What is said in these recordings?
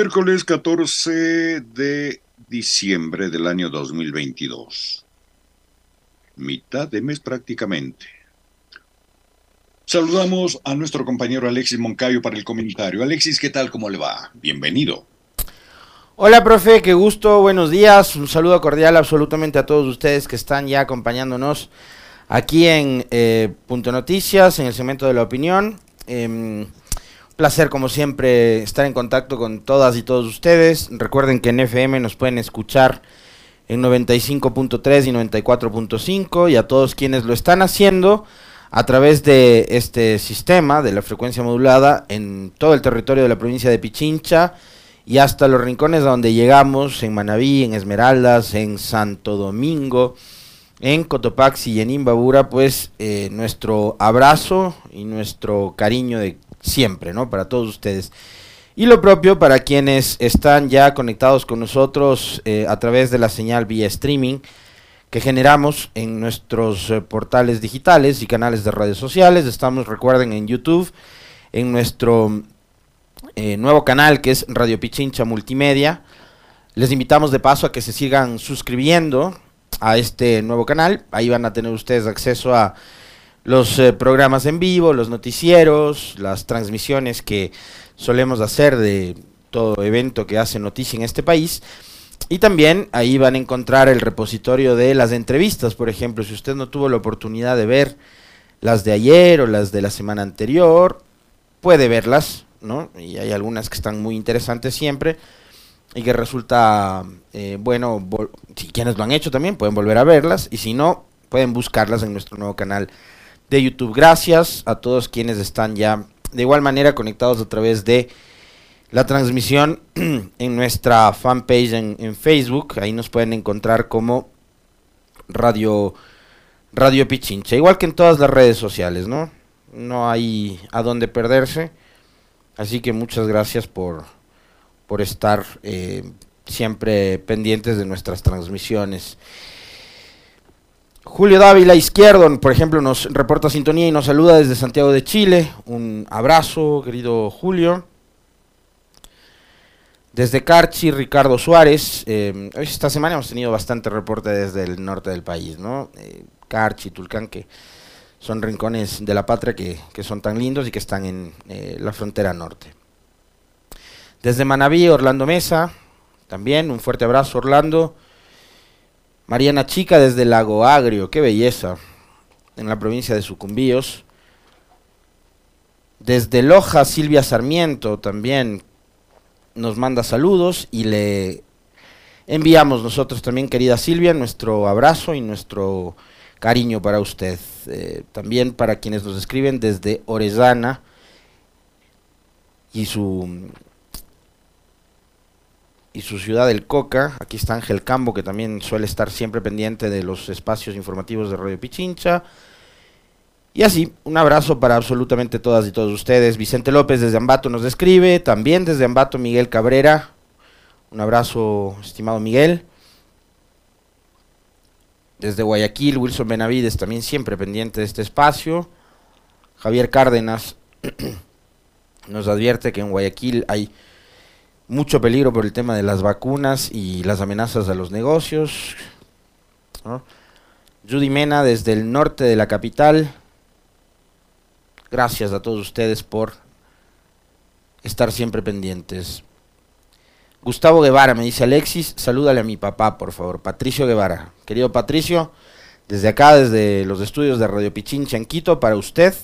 Miércoles 14 de diciembre del año 2022. Mitad de mes prácticamente. Saludamos a nuestro compañero Alexis Moncayo para el comentario. Alexis, ¿qué tal? ¿Cómo le va? Bienvenido. Hola, profe, qué gusto, buenos días. Un saludo cordial absolutamente a todos ustedes que están ya acompañándonos aquí en eh, Punto Noticias, en el segmento de la opinión. Em, placer, como siempre, estar en contacto con todas y todos ustedes. Recuerden que en FM nos pueden escuchar en 95.3 y 94.5 y a todos quienes lo están haciendo a través de este sistema de la frecuencia modulada en todo el territorio de la provincia de Pichincha y hasta los rincones a donde llegamos, en Manabí, en Esmeraldas, en Santo Domingo, en Cotopaxi y en Imbabura, pues eh, nuestro abrazo y nuestro cariño de siempre, ¿no? Para todos ustedes. Y lo propio para quienes están ya conectados con nosotros eh, a través de la señal vía streaming que generamos en nuestros eh, portales digitales y canales de redes sociales. Estamos, recuerden, en YouTube, en nuestro eh, nuevo canal que es Radio Pichincha Multimedia. Les invitamos de paso a que se sigan suscribiendo a este nuevo canal. Ahí van a tener ustedes acceso a los eh, programas en vivo, los noticieros, las transmisiones que solemos hacer de todo evento que hace noticia en este país. Y también ahí van a encontrar el repositorio de las entrevistas, por ejemplo, si usted no tuvo la oportunidad de ver las de ayer o las de la semana anterior, puede verlas, ¿no? Y hay algunas que están muy interesantes siempre y que resulta, eh, bueno, si quienes lo han hecho también pueden volver a verlas y si no, pueden buscarlas en nuestro nuevo canal de YouTube. Gracias a todos quienes están ya de igual manera conectados a través de la transmisión en nuestra fanpage en, Facebook. Ahí nos pueden encontrar como Radio, Radio Pichincha. Igual que en todas las redes sociales, ¿no? No hay a dónde perderse. Así que muchas gracias por, por estar eh, siempre pendientes de nuestras transmisiones. Julio Dávila Izquierdo, por ejemplo, nos reporta sintonía y nos saluda desde Santiago de Chile. Un abrazo, querido Julio. Desde Carchi, Ricardo Suárez. Eh, esta semana hemos tenido bastante reporte desde el norte del país, ¿no? Eh, Carchi, Tulcán, que son rincones de la patria que, son tan lindos y que están en eh, la frontera norte. Desde Manabí, Orlando Mesa, también un fuerte abrazo, Orlando. Mariana Chica desde Lago Agrio, qué belleza, en la provincia de Sucumbíos. Desde Loja, Silvia Sarmiento también nos manda saludos y le enviamos nosotros también, querida Silvia, nuestro abrazo y nuestro cariño para usted. Eh, también para quienes nos escriben desde Orezana y su y su ciudad del Coca. Aquí está Ángel Cambo, que también suele estar siempre pendiente de los espacios informativos de Radio Pichincha. Y así, un abrazo para absolutamente todas y todos ustedes. Vicente López desde Ambato nos escribe, también desde Ambato Miguel Cabrera. Un abrazo, estimado Miguel. Desde Guayaquil, Wilson Benavides también siempre pendiente de este espacio. Javier Cárdenas nos advierte que en Guayaquil hay mucho peligro por el tema de las vacunas y las amenazas a los negocios. Judy Mena desde el norte de la capital. Gracias a todos ustedes por estar siempre pendientes. Gustavo Guevara me dice Alexis, salúdale a mi papá, por favor. Patricio Guevara. Querido Patricio, Desde acá, desde los estudios de Radio Pichincha en Quito, para usted,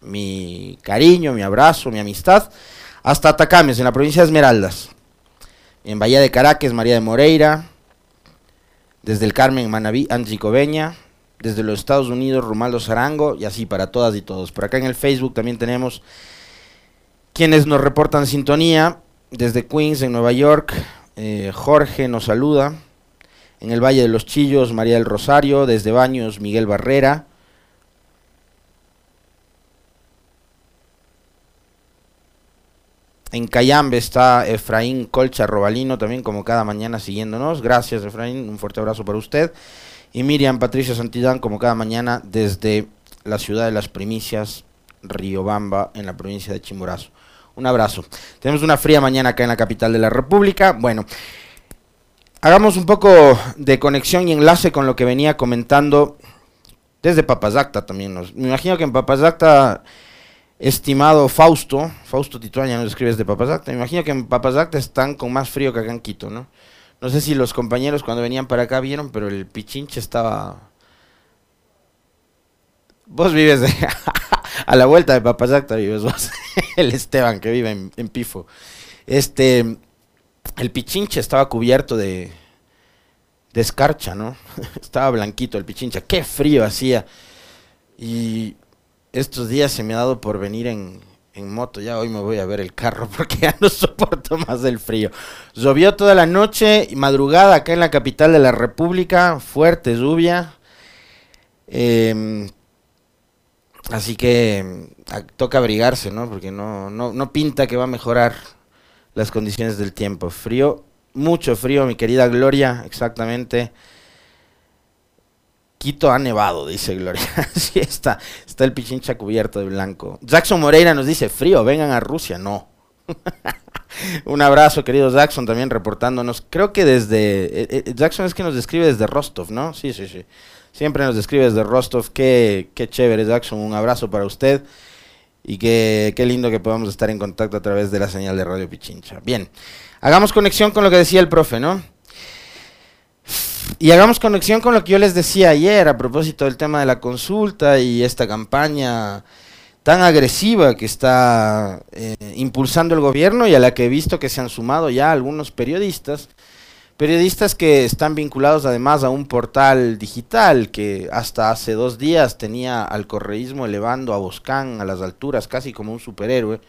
mi cariño, mi abrazo, mi amistad, hasta Atacames, en la provincia de Esmeraldas. En Bahía de Caracas, María de Moreira. Desde el Carmen, Manabí, Angie Coveña. Desde los Estados Unidos, Romaldo Zarango. Y así para todas y todos. Por acá en el Facebook también tenemos quienes nos reportan sintonía. Desde Queens, en Nueva York, eh, Jorge nos saluda. En el Valle de los Chillos, María del Rosario. Desde Baños, Miguel Barrera. En Cayambe está Efraín Colcha Robalino, también como cada mañana siguiéndonos. Gracias, Efraín. Un fuerte abrazo para usted. Y Miriam Patricia Santillán, como cada mañana, desde la ciudad de las primicias, Riobamba, en la provincia de Chimborazo. Un abrazo. Tenemos una fría mañana acá en la capital de la República. Bueno, hagamos un poco de conexión y enlace con lo que venía comentando desde Papazacta también. me imagino que en Papazacta estimado Fausto, Fausto Tituaña nos escribe desde Papazacta, me imagino que en Papazacta están con más frío que acá en Quito, ¿no? No sé si los compañeros cuando venían para acá vieron, pero el Pichinche estaba... Vos vives a la vuelta de Papazacta, vives vos, el Esteban que vive en, en Pifo. Este, el Pichinche estaba cubierto de, de escarcha, ¿no? estaba blanquito el Pichinche, qué frío hacía. Y estos días se me ha dado por venir en, moto. Ya hoy me voy a ver el carro porque ya no soporto más el frío. Llovió toda la noche y madrugada acá en la capital de la República. Fuerte lluvia. Em, así que toca abrigarse, ¿no? Porque no, no, no pinta que va a mejorar las condiciones del tiempo. Frío, mucho frío, mi querida Gloria, exactamente. Quito ha nevado, dice Gloria. sí, está, está el pichincha cubierto de blanco. Jackson Moreira nos dice, frío, vengan a Rusia. No. Un abrazo, querido Jackson, también reportándonos. Creo que desde... Eh, eh, Jackson es que nos describe desde Rostov, ¿no? Sí, sí, sí. Siempre nos describe desde Rostov. Qué, qué chévere, Jackson. Un abrazo para usted. Y qué, qué lindo que podamos estar en contacto a través de la señal de Radio Pichincha. Bien, hagamos conexión con lo que decía el profe, ¿no? Y hagamos conexión con lo que yo les decía ayer a propósito del tema de la consulta y esta campaña tan agresiva que está eh, impulsando el gobierno y a la que he visto que se han sumado ya algunos periodistas, periodistas que están vinculados además a un portal digital que hasta hace dos días tenía al correísmo elevando a Boscán a las alturas casi como un superhéroe,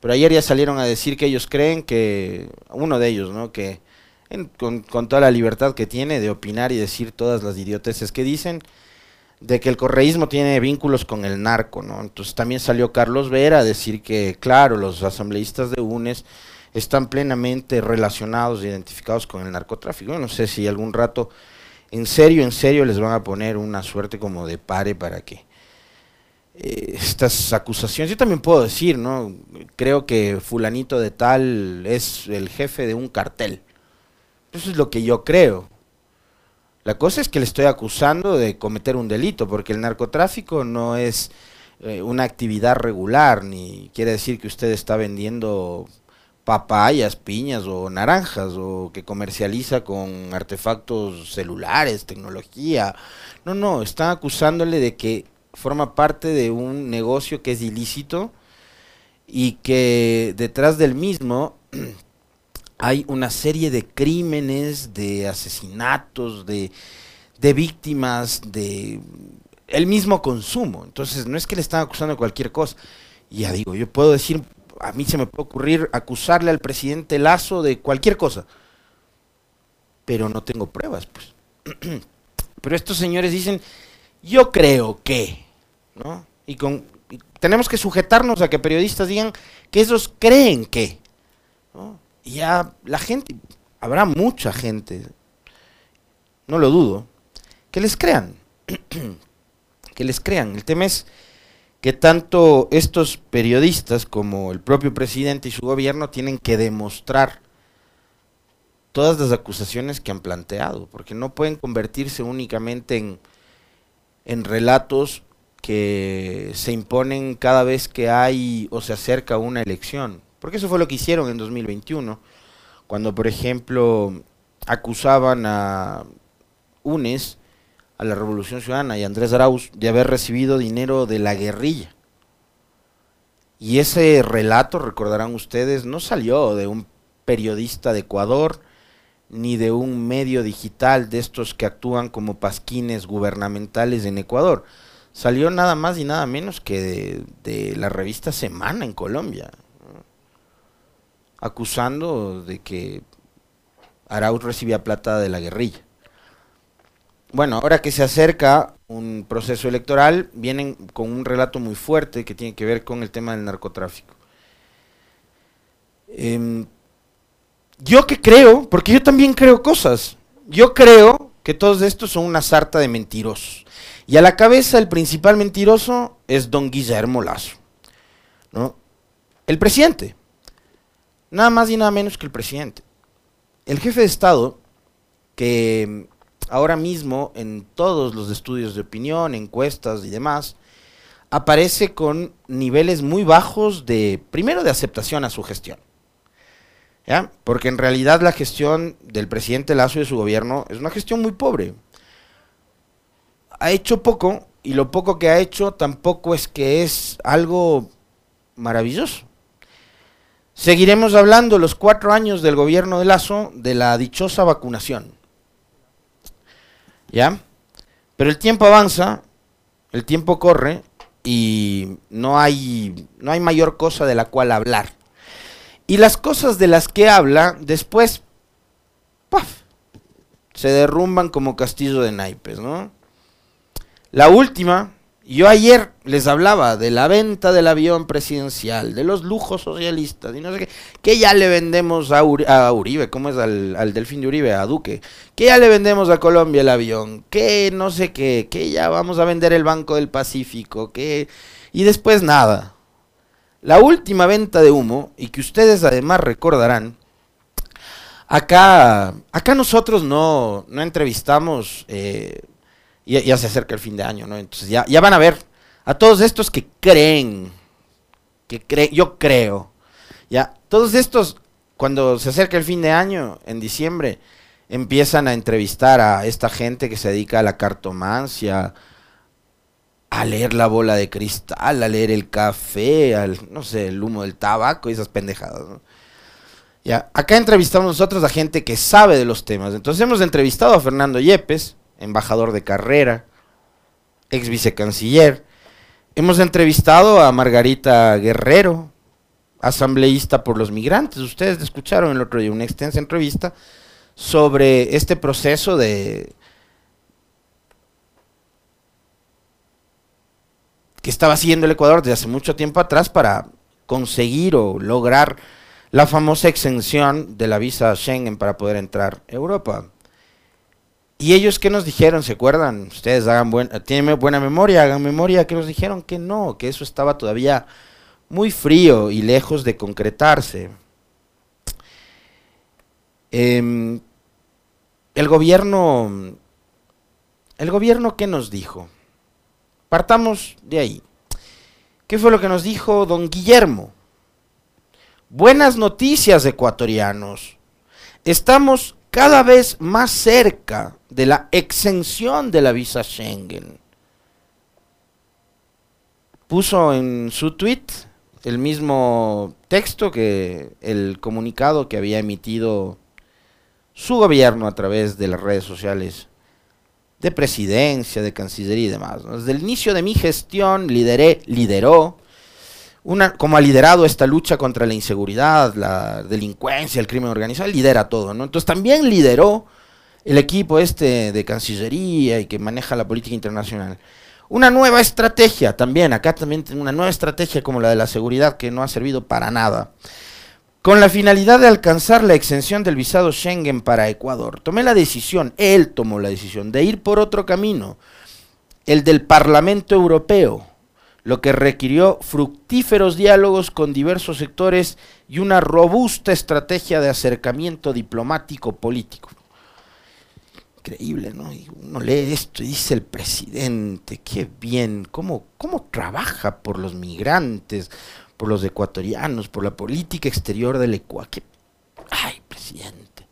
pero ayer ya salieron a decir que ellos creen que, uno de ellos, ¿no? que con, toda la libertad que tiene de opinar y decir todas las idioteces que dicen, de que el correísmo tiene vínculos con el narco, ¿no? Entonces también salió Carlos Vera a decir que, claro, los asambleístas de UNES están plenamente relacionados e identificados con el narcotráfico. No sé si algún rato, en serio, en serio, les van a poner una suerte como de pare para que eh, estas acusaciones, yo también puedo decir, ¿no? Creo que fulanito de tal es el jefe de un cartel eso es lo que yo creo. La cosa es que le estoy acusando de cometer un delito, porque el narcotráfico no es eh, una actividad regular, ni quiere decir que usted está vendiendo papayas, piñas o naranjas, o que comercializa con artefactos celulares, tecnología. No, no, están acusándole de que forma parte de un negocio que es ilícito y que detrás del mismo hay una serie de crímenes, de asesinatos, de, víctimas, de el mismo consumo. Entonces, no es que le están acusando de cualquier cosa. Ya digo, yo puedo decir, a mí se me puede ocurrir acusarle al presidente Lazo de cualquier cosa, pero no tengo pruebas, pues. pero estos señores dicen, yo creo que, ¿no? Y con tenemos que sujetarnos a que periodistas digan que esos creen que, ¿no? Ya la gente, habrá mucha gente, no lo dudo, que les crean, que les crean. El tema es que tanto estos periodistas como el propio presidente y su gobierno tienen que demostrar todas las acusaciones que han planteado, porque no pueden convertirse únicamente en, en relatos que se imponen cada vez que hay o se acerca una elección. Porque eso fue lo que hicieron en 2021, cuando por ejemplo acusaban a UNES, a la Revolución Ciudadana y Andrés Arauz de haber recibido dinero de la guerrilla. Y ese relato, recordarán ustedes, no salió de un periodista de Ecuador ni de un medio digital de estos que actúan como pasquines gubernamentales en Ecuador. Salió nada más y nada menos que de la revista Semana en Colombia, acusando de que Arauz recibía plata de la guerrilla. Bueno, ahora que se acerca un proceso electoral, vienen con un relato muy fuerte que tiene que ver con el tema del narcotráfico. Em, yo que creo, porque yo también creo cosas, yo creo que todos estos son una sarta de mentirosos. Y a la cabeza el principal mentiroso es don Guillermo Lazo. ¿no? El presidente. Nada más y nada menos que el presidente. El jefe de Estado, que ahora mismo en todos los estudios de opinión, encuestas y demás, aparece con niveles muy bajos de, primero, de aceptación a su gestión. Porque en realidad la gestión del presidente Lazo y de su gobierno es una gestión muy pobre. Ha hecho poco y lo poco que ha hecho tampoco es que es algo maravilloso. Seguiremos hablando los cuatro años del gobierno de Lazo de la dichosa vacunación. ¿Ya? Pero el tiempo avanza, el tiempo corre y no hay, no hay mayor cosa de la cual hablar. Y las cosas de las que habla después ¡paf! se derrumban como castillo de naipes, ¿no? La última, yo ayer les hablaba de la venta del avión presidencial, de los lujos socialistas y no sé qué, que ya le vendemos a, Uribe, ¿cómo es al, al, Delfín de Uribe? A Duque, que ya le vendemos a Colombia el avión, que no sé qué, que ya vamos a vender el Banco del Pacífico, que... Y después nada. La última venta de humo, y que ustedes además recordarán, acá, acá nosotros no, no entrevistamos... Eh, ya, se acerca el fin de año, ¿no? Entonces ya, ya van a ver a todos estos que creen, que yo creo, ya, todos estos, cuando se acerca el fin de año, en diciembre, empiezan a entrevistar a esta gente que se dedica a la cartomancia, a leer la bola de cristal, a leer el café, al, no sé, el humo del tabaco y esas pendejadas, ¿no? Ya, acá entrevistamos nosotros a gente que sabe de los temas. Entonces hemos entrevistado a Fernando Yepes, embajador de carrera, ex vicecanciller. Hemos entrevistado a Margarita Guerrero, asambleísta por los migrantes. Ustedes escucharon el otro día una extensa entrevista sobre este proceso de que estaba haciendo el Ecuador desde hace mucho tiempo atrás para conseguir o lograr la famosa exención de la visa Schengen para poder entrar a Europa. ¿Y ellos qué nos dijeron? ¿Se acuerdan? Ustedes hagan tienen buena memoria, hagan memoria, que nos dijeron que no, que eso estaba todavía muy frío y lejos de concretarse. Em, el gobierno, el gobierno qué nos dijo? Partamos de ahí. ¿Qué fue lo que nos dijo don Guillermo? Buenas noticias, ecuatorianos. Estamos cada vez más cerca de la exención de la visa Schengen. Puso en su tweet el mismo texto que el comunicado que había emitido su gobierno a través de las redes sociales de presidencia, de cancillería y demás. Desde el inicio de mi gestión lideré, lideró una, como ha liderado esta lucha contra la inseguridad, la delincuencia, el crimen organizado, lidera todo, ¿no? Entonces también lideró el equipo este de Cancillería y que maneja la política internacional. Una nueva estrategia también, acá también una nueva estrategia como la de la seguridad que no ha servido para nada. Con la finalidad de alcanzar la exención del visado Schengen para Ecuador, tomé la decisión, él tomó la decisión de ir por otro camino, el del Parlamento Europeo, lo que requirió fructíferos diálogos con diversos sectores y una robusta estrategia de acercamiento diplomático político. Increíble, ¿no? Uno lee esto y dice el presidente, qué bien, cómo, cómo trabaja por los migrantes, por los ecuatorianos, por la política exterior del Ecuador. Ay, presidente.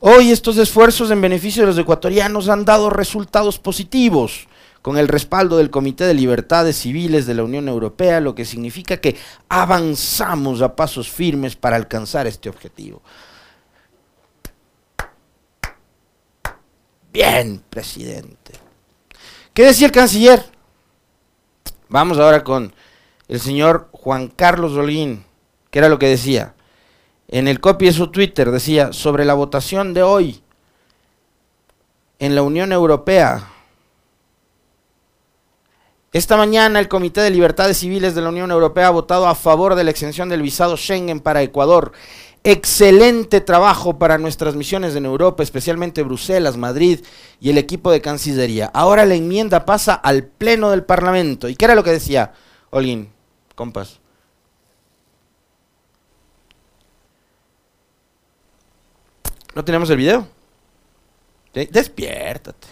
Hoy estos esfuerzos en beneficio de los ecuatorianos han dado resultados positivos con el respaldo del Comité de Libertades Civiles de la Unión Europea, lo que significa que avanzamos a pasos firmes para alcanzar este objetivo. Bien, presidente. ¿Qué decía el canciller? Vamos ahora con el señor Juan Carlos Rolín, que era lo que decía. En el copy de su Twitter decía, sobre la votación de hoy en la Unión Europea, esta mañana el Comité de Libertades Civiles de la Unión Europea ha votado a favor de la exención del visado Schengen para Ecuador. Excelente trabajo para nuestras misiones en Europa, especialmente Bruselas, Madrid y el equipo de Cancillería. Ahora la enmienda pasa al Pleno del Parlamento. ¿Y qué era lo que decía Olin, compas? ¿No tenemos el video? Despiértate.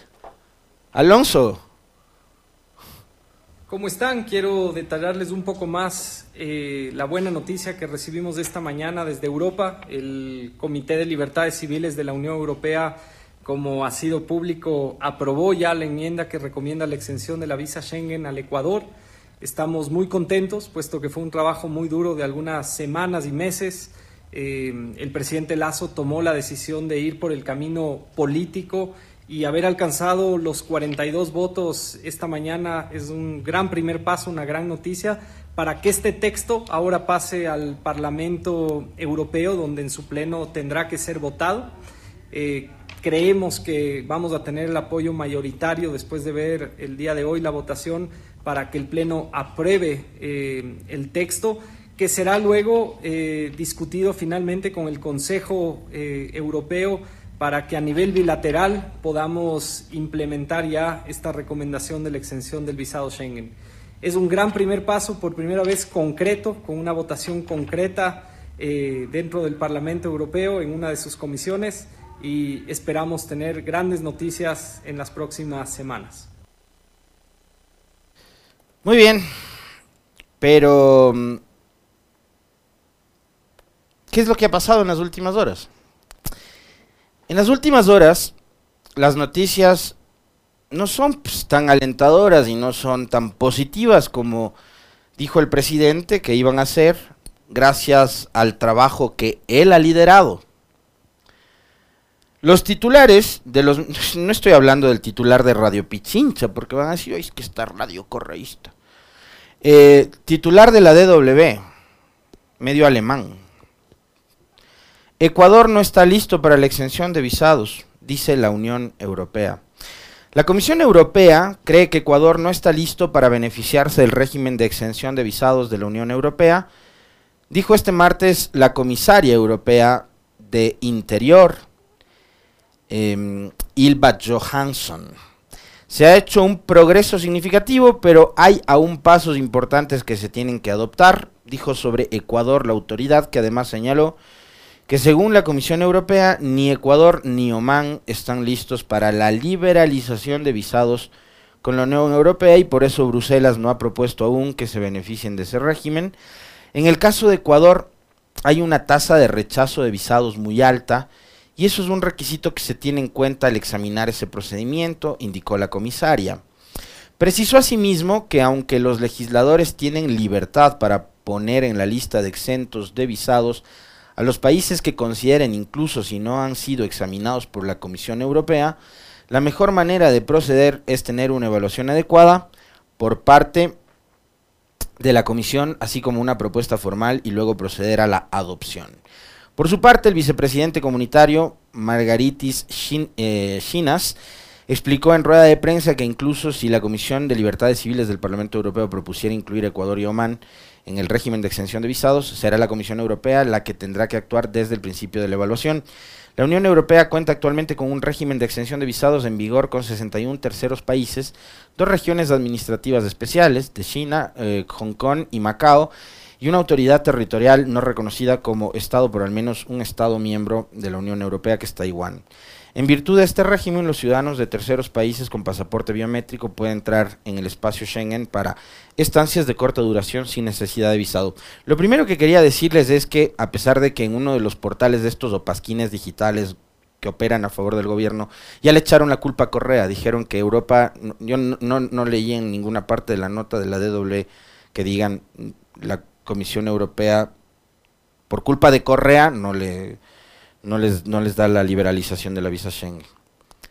Alonso. ¿Cómo están? Quiero detallarles un poco más eh, la buena noticia que recibimos esta mañana desde Europa. El Comité de Libertades Civiles de la Unión Europea, como ha sido público, aprobó ya la enmienda que recomienda la exención de la visa Schengen al Ecuador. Estamos muy contentos, puesto que fue un trabajo muy duro de algunas semanas y meses eh, el presidente Lazo tomó la decisión de ir por el camino político y haber alcanzado los 42 votos esta mañana es un gran primer paso, una gran noticia para que este texto ahora pase al Parlamento Europeo, donde en su pleno tendrá que ser votado. Eh, creemos que vamos a tener el apoyo mayoritario después de ver el día de hoy la votación para que el Pleno apruebe eh, el texto que será luego eh, discutido finalmente con el Consejo Europeo para que a nivel bilateral podamos implementar ya esta recomendación de la exención del visado Schengen. Es un gran primer paso, por primera vez concreto, con una votación concreta eh, dentro del Parlamento Europeo en una de sus comisiones y esperamos tener grandes noticias en las próximas semanas. Muy bien, pero mm, ¿Qué es lo que ha pasado en las últimas horas? En las últimas horas, las noticias no son pues, tan alentadoras y no son tan positivas como dijo el presidente que iban a ser gracias al trabajo que él ha liderado. Los titulares de los... No estoy hablando del titular de Radio Pichincha, porque van a decir, es que está radio correísta. Eh, titular de la DW, medio alemán. Ecuador no está listo para la exención de visados, dice la Unión Europea. La Comisión Europea cree que Ecuador no está listo para beneficiarse del régimen de exención de visados de la Unión Europea, dijo este martes la comisaria europea de Interior, eh, Ilva Johansson. Se ha hecho un progreso significativo, pero hay aún pasos importantes que se tienen que adoptar, dijo sobre Ecuador la autoridad, que además señaló que según la Comisión Europea, ni Ecuador ni Omán están listos para la liberalización de visados con la Unión Europea y por eso Bruselas no ha propuesto aún que se beneficien de ese régimen. En el caso de Ecuador hay una tasa de rechazo de visados muy alta y eso es un requisito que se tiene en cuenta al examinar ese procedimiento, indicó la comisaria. Precisó asimismo que aunque los legisladores tienen libertad para poner en la lista de exentos de visados a los países que consideren, incluso si no han sido examinados por la Comisión Europea, la mejor manera de proceder es tener una evaluación adecuada por parte de la Comisión, así como una propuesta formal y luego proceder a la adopción. Por su parte, el vicepresidente comunitario Margaritis eh, Chinas explicó en rueda de prensa que incluso si la Comisión de Libertades Civiles del Parlamento Europeo propusiera incluir Ecuador y Omán en el régimen de exención de visados, será la Comisión Europea la que tendrá que actuar desde el principio de la evaluación. La Unión Europea cuenta actualmente con un régimen de exención de visados en vigor con 61 terceros países, dos regiones administrativas especiales de China, eh, Hong Kong y Macao, y una autoridad territorial no reconocida como Estado por al menos un Estado miembro de la Unión Europea que es Taiwán. En virtud de este régimen, los ciudadanos de terceros países con pasaporte biométrico pueden entrar en el espacio Schengen para estancias de corta duración sin necesidad de visado. Lo primero que quería decirles es que, a pesar de que en uno de los portales de estos opasquines digitales que operan a favor del gobierno, ya le echaron la culpa a Correa. Dijeron que Europa, yo no, no, leí en ninguna parte de la nota de la DW que digan la Comisión Europea, por culpa de Correa, no, le, no, les, no les da la liberalización de la visa Schengen.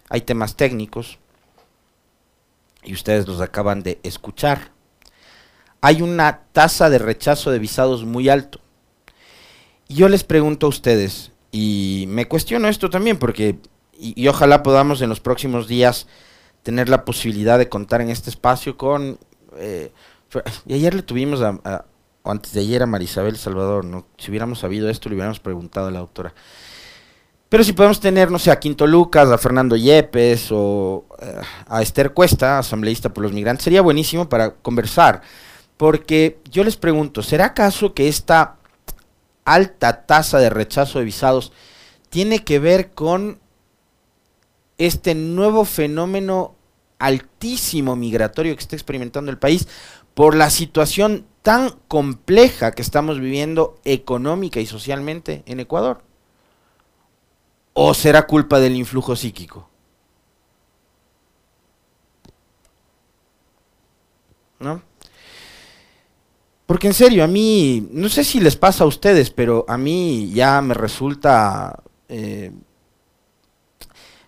Hay temas técnicos y ustedes los acaban de escuchar. Hay una tasa de rechazo de visados muy alto. Y yo les pregunto a ustedes, y me cuestiono esto también porque, y, ojalá podamos en los próximos días tener la posibilidad de contar en este espacio con... Eh, y ayer le tuvimos a, o antes de ayer a Marisabel Salvador, ¿no? Si hubiéramos sabido esto, le hubiéramos preguntado a la doctora. Pero si podemos tener, no sé, a Quinto Lucas, a Fernando Yepes o eh, a Esther Cuesta, asambleísta por los migrantes, sería buenísimo para conversar. Porque yo les pregunto, ¿será acaso que esta alta tasa de rechazo de visados tiene que ver con este nuevo fenómeno altísimo migratorio que está experimentando el país por la situación tan compleja que estamos viviendo económica y socialmente en Ecuador? ¿O será culpa del influjo psíquico? ¿No? Porque en serio, a mí, no sé si les pasa a ustedes, pero a mí ya me resulta eh,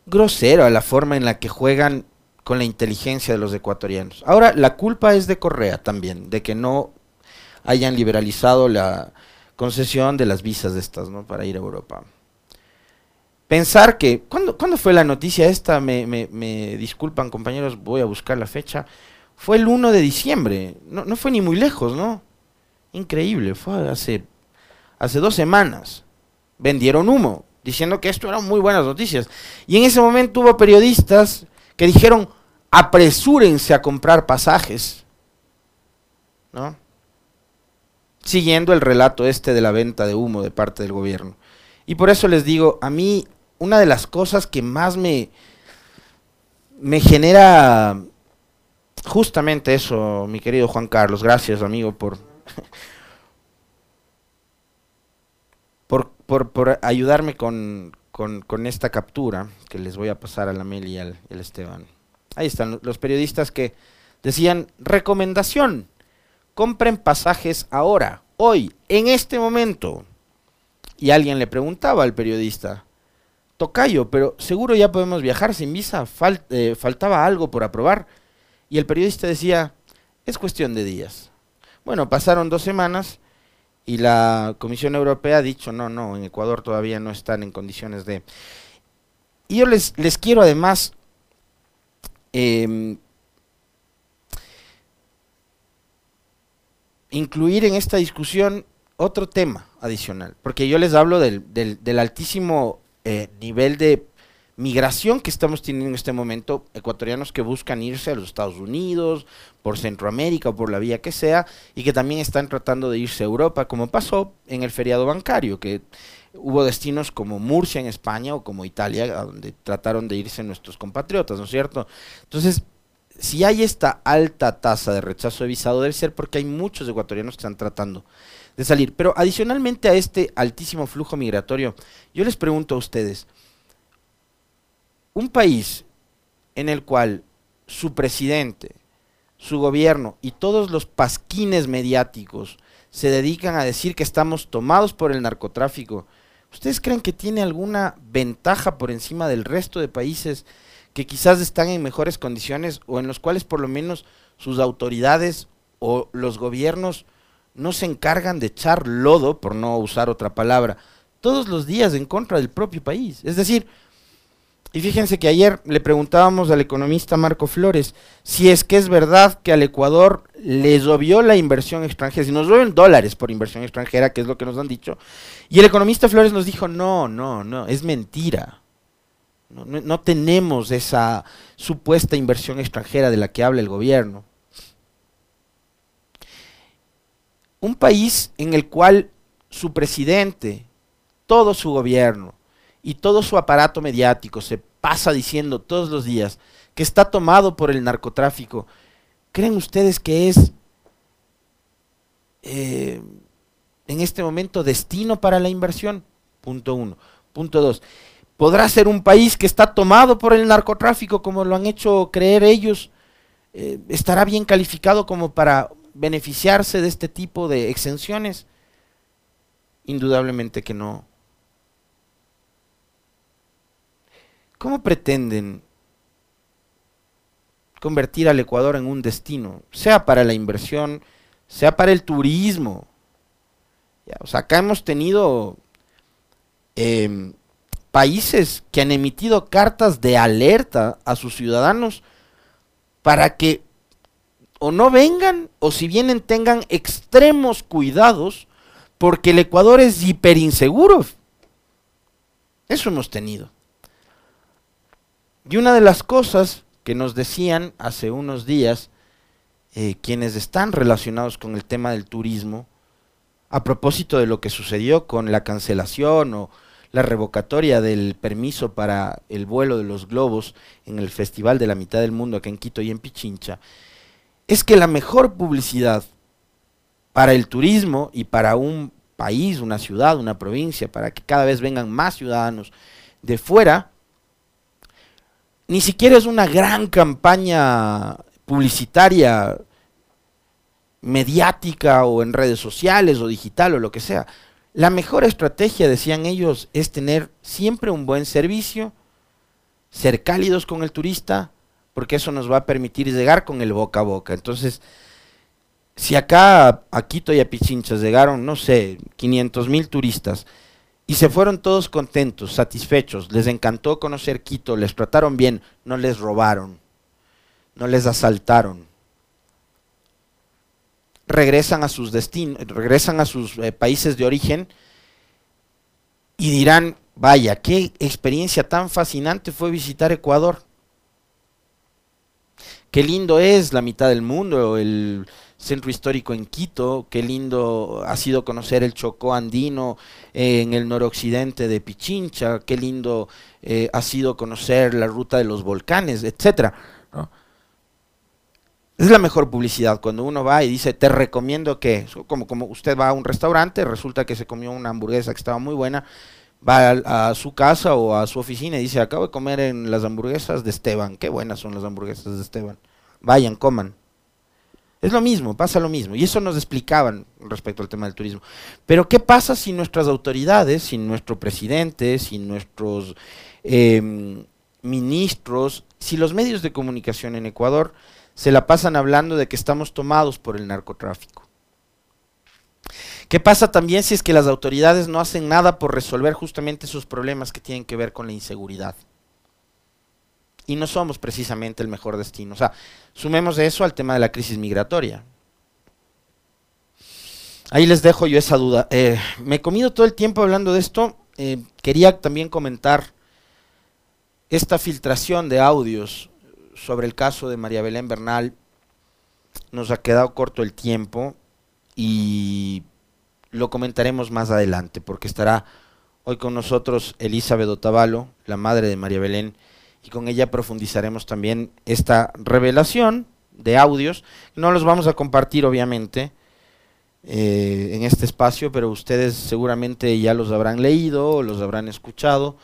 grosero la forma en la que juegan con la inteligencia de los ecuatorianos. Ahora, la culpa es de Correa también, de que no hayan liberalizado la concesión de las visas de estas, ¿no? Para ir a Europa. Pensar que, ¿cuándo, fue la noticia esta? Me, me, disculpan compañeros, voy a buscar la fecha. Fue el 1 de diciembre, no, no fue ni muy lejos, ¿no? Increíble, fue hace, hace dos semanas. Vendieron humo, diciendo que esto eran muy buenas noticias. Y en ese momento hubo periodistas que dijeron, apresúrense a comprar pasajes. ¿No? Siguiendo el relato este de la venta de humo de parte del gobierno. Y por eso les digo, a mí una de las cosas que más me, me genera justamente eso, mi querido Juan Carlos, gracias amigo por, por, por, ayudarme con, con, esta captura que les voy a pasar a la Meli y al, Esteban. Ahí están los periodistas que decían, recomendación, compren pasajes ahora, hoy, en este momento. Y alguien le preguntaba al periodista, Tocayo, pero seguro ya podemos viajar sin visa, eh, faltaba algo por aprobar. Y el periodista decía, es cuestión de días. Bueno, pasaron dos semanas y la Comisión Europea ha dicho, no, no, en Ecuador todavía no están en condiciones de... Y yo les, les quiero además em, incluir en esta discusión otro tema adicional, porque yo les hablo del, del, altísimo eh, nivel de migración que estamos teniendo en este momento, ecuatorianos que buscan irse a los Estados Unidos, por Centroamérica o por la vía que sea, y que también están tratando de irse a Europa, como pasó en el feriado bancario, que hubo destinos como Murcia en España o como Italia, donde trataron de irse nuestros compatriotas, ¿no es cierto? Entonces, si hay esta alta tasa de rechazo de visado, debe ser porque hay muchos ecuatorianos que están tratando de salir. Pero adicionalmente a este altísimo flujo migratorio, yo les pregunto a ustedes, un país en el cual su presidente, su gobierno y todos los pasquines mediáticos se dedican a decir que estamos tomados por el narcotráfico, ¿ustedes creen que tiene alguna ventaja por encima del resto de países que quizás están en mejores condiciones o en los cuales por lo menos sus autoridades o los gobiernos no se encargan de echar lodo, por no usar otra palabra, todos los días en contra del propio país? Es decir, y fíjense que ayer le preguntábamos al economista Marco Flores si es que es verdad que al Ecuador les obvió la inversión extranjera, si nos en dólares por inversión extranjera, que es lo que nos han dicho. Y el economista Flores nos dijo, no, no, no, es mentira. No tenemos esa supuesta inversión extranjera de la que habla el gobierno. Un país en el cual su presidente, todo su gobierno, y todo su aparato mediático se pasa diciendo todos los días que está tomado por el narcotráfico, ¿creen ustedes que es eh, en este momento destino para la inversión? Punto uno. Punto dos. podrá ser un país que está tomado por el narcotráfico, como lo han hecho creer ellos, eh, estará bien calificado como para beneficiarse de este tipo de exenciones. Indudablemente que no. ¿Cómo pretenden convertir al Ecuador en un destino, sea para la inversión, sea para el turismo? o sea, acá hemos tenido em, países que han emitido cartas de alerta a sus ciudadanos para que o no vengan o si vienen tengan extremos cuidados porque el Ecuador es hiperinseguro. Eso hemos tenido. Y una de las cosas que nos decían hace unos días eh, quienes están relacionados con el tema del turismo, a propósito de lo que sucedió con la cancelación o la revocatoria del permiso para el vuelo de los globos en el Festival de la Mitad del Mundo acá en Quito y en Pichincha, es que la mejor publicidad para el turismo y para un país, una ciudad, una provincia, para que cada vez vengan más ciudadanos de fuera, ni siquiera es una gran campaña publicitaria mediática o en redes sociales o digital o lo que sea. La mejor estrategia, decían ellos, es tener siempre un buen servicio, ser cálidos con el turista, porque eso nos va a permitir llegar con el boca a boca. Entonces, si acá a Quito y a Pichinchas llegaron, no sé, 500 mil turistas, y se fueron todos contentos, satisfechos, les encantó conocer Quito, les trataron bien, no les robaron, no les asaltaron. Regresan a sus destinos, regresan a sus eh, países de origen y dirán, vaya, qué experiencia tan fascinante fue visitar Ecuador. Qué lindo es la mitad del mundo, el, centro histórico en Quito, qué lindo ha sido conocer el Chocó andino eh, en el noroccidente de Pichincha, qué lindo eh, ha sido conocer la ruta de los volcanes, etcétera. Es la mejor publicidad cuando uno va y dice, te recomiendo que, como, como usted va a un restaurante, resulta que se comió una hamburguesa que estaba muy buena, va a, su casa o a su oficina y dice, acabo de comer en las hamburguesas de Esteban, qué buenas son las hamburguesas de Esteban, vayan, coman. Es lo mismo, pasa lo mismo. Y eso nos explicaban respecto al tema del turismo. Pero ¿qué pasa si nuestras autoridades, si nuestro presidente, si nuestros em, ministros, si los medios de comunicación en Ecuador se la pasan hablando de que estamos tomados por el narcotráfico? ¿Qué pasa también si es que las autoridades no hacen nada por resolver justamente esos problemas que tienen que ver con la inseguridad? y no somos precisamente el mejor destino. O sea, sumemos eso al tema de la crisis migratoria. Ahí les dejo yo esa duda. Eh, me he comido todo el tiempo hablando de esto. Eh, quería también comentar esta filtración de audios sobre el caso de María Belén Bernal. Nos ha quedado corto el tiempo y lo comentaremos más adelante porque estará hoy con nosotros Elizabeth Otavalo, la madre de María Belén, y con ella profundizaremos también esta revelación de audios. No los vamos a compartir obviamente eh, en este espacio, pero ustedes seguramente ya los habrán leído o los habrán escuchado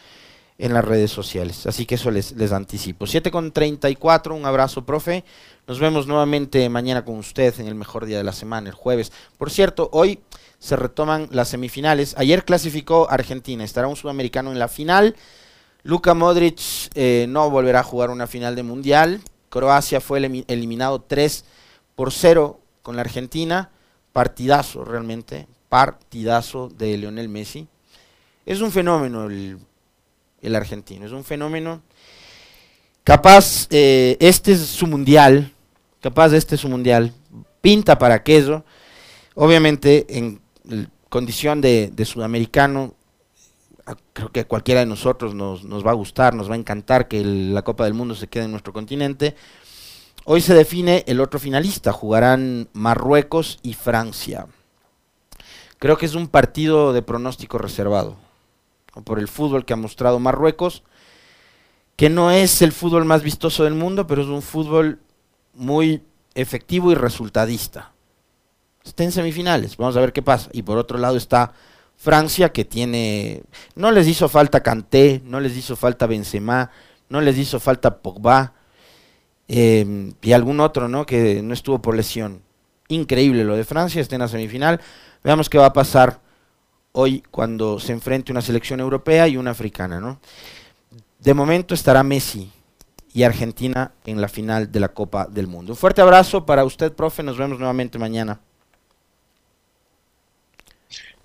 en las redes sociales. Así que eso les, les anticipo. 7 con 34, un abrazo, profe. Nos vemos nuevamente mañana con usted en el mejor día de la semana, el jueves. Por cierto, hoy se retoman las semifinales. Ayer clasificó Argentina, estará un sudamericano en la final. Luka Modric eh, no volverá a jugar una final de mundial. Croacia fue eliminado 3 por 0 con la Argentina. Partidazo realmente, partidazo de Lionel Messi. Es un fenómeno el, argentino, es un fenómeno. Capaz, eh, este es su mundial, capaz este es su mundial, pinta para aquello. Obviamente en condición de sudamericano creo que a cualquiera de nosotros nos, va a gustar, nos va a encantar que la Copa del Mundo se quede en nuestro continente. Hoy se define el otro finalista, jugarán Marruecos y Francia. Creo que es un partido de pronóstico reservado, por el fútbol que ha mostrado Marruecos, que no es el fútbol más vistoso del mundo, pero es un fútbol muy efectivo y resultadista. Está en semifinales, vamos a ver qué pasa. Y por otro lado está Francia que tiene, no les hizo falta Kanté, no les hizo falta Benzema, no les hizo falta Pogba eh, y algún otro, ¿no? Que no estuvo por lesión. Increíble lo de Francia, está en la semifinal. Veamos qué va a pasar hoy cuando se enfrente una selección europea y una africana, ¿no? De momento estará Messi y Argentina en la final de la Copa del Mundo. Un fuerte abrazo para usted, profe. Nos vemos nuevamente mañana.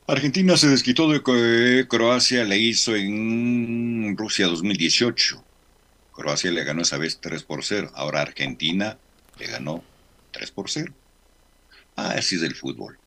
Argentina se desquitó de Croacia, le hizo en Rusia 2018. Croacia le ganó esa vez 3 por 0. Ahora Argentina le ganó 3 por 0. Ah, así es el fútbol.